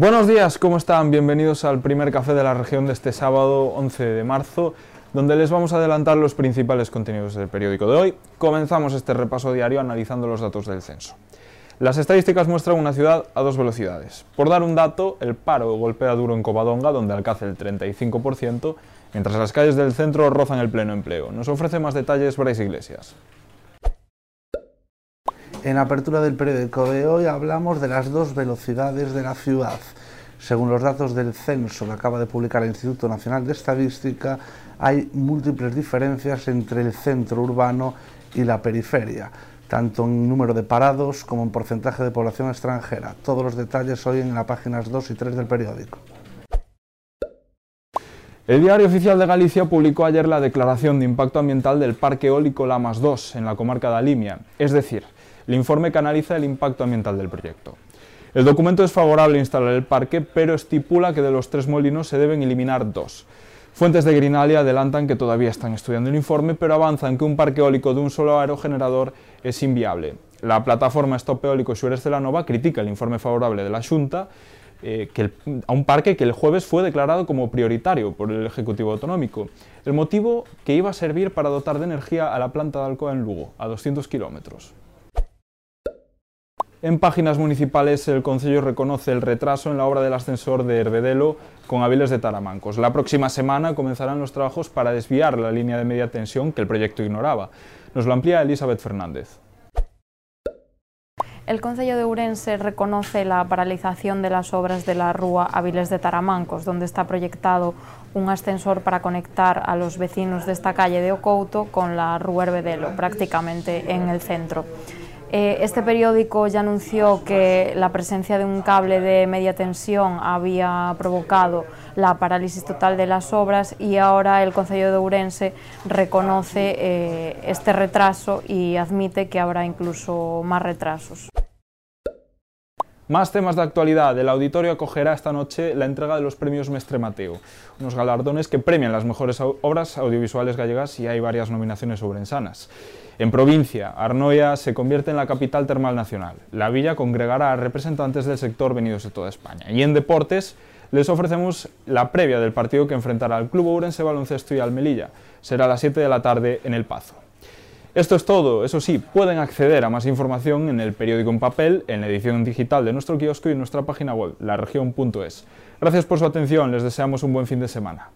Buenos días, ¿cómo están? Bienvenidos al primer café de la región de este sábado 11 de marzo, donde les vamos a adelantar los principales contenidos del periódico de hoy. Comenzamos este repaso diario analizando los datos del censo. Las estadísticas muestran una ciudad a dos velocidades. Por dar un dato, el paro golpea duro en Covadonga, donde alcanza el 35%, mientras las calles del centro rozan el pleno empleo. Nos ofrece más detalles Bryce Iglesias. En la apertura del periódico de hoy hablamos de las dos velocidades de la ciudad. Según los datos del censo que acaba de publicar el Instituto Nacional de Estadística, hay múltiples diferencias entre el centro urbano y la periferia, tanto en número de parados como en porcentaje de población extranjera. Todos los detalles hoy en las páginas 2 y 3 del periódico. El Diario Oficial de Galicia publicó ayer la declaración de impacto ambiental del Parque Eólico Lamas 2 en la comarca de Alimia, es decir, el informe que analiza el impacto ambiental del proyecto. El documento es favorable a instalar el parque, pero estipula que de los tres molinos se deben eliminar dos. Fuentes de Grinalia adelantan que todavía están estudiando el informe, pero avanzan que un parque eólico de un solo aerogenerador es inviable. La plataforma Stop Eólico Xures de la Nova critica el informe favorable de la Junta eh, que a un parque que el jueves fue declarado como prioritario por el Ejecutivo Autonómico. El motivo que iba a servir para dotar de energía a la planta de Alcoa en Lugo, a 200 kilómetros. En páginas municipales, el Concello reconoce el retraso en la obra del ascensor de Herbedelo con Aviles de Taramancos. La próxima semana comenzarán los trabajos para desviar la línea de media tensión que el proyecto ignoraba. Nos lo amplía Elizabeth Fernández. El Concello de Ourense reconoce la paralización de las obras de la Rúa Aviles de Taramancos, donde está proyectado un ascensor para conectar a los vecinos de esta calle de Ocouto con la Rúa Herbedelo, prácticamente en el centro. Eh, este periódico ya anunció que la presencia de un cable de media tensión había provocado la parálisis total de las obras y ahora el Concello de Ourense reconoce eh, este retraso y admite que habrá incluso más retrasos. Más temas de actualidad. El auditorio acogerá esta noche la entrega de los premios Mestre Mateo, unos galardones que premian las mejores obras audiovisuales gallegas y hay varias nominaciones obrensanas. En provincia, Arnoia se convierte en la capital termal nacional. La villa congregará a representantes del sector venidos de toda España. Y en deportes, les ofrecemos la previa del partido que enfrentará al Club Ourense Baloncesto y al Melilla. Será a las 7 de la tarde en El Pazo. Esto es todo, eso sí, pueden acceder a más información en el periódico en papel, en la edición digital de nuestro kiosco y en nuestra página web, laregion.es. Gracias por su atención, les deseamos un buen fin de semana.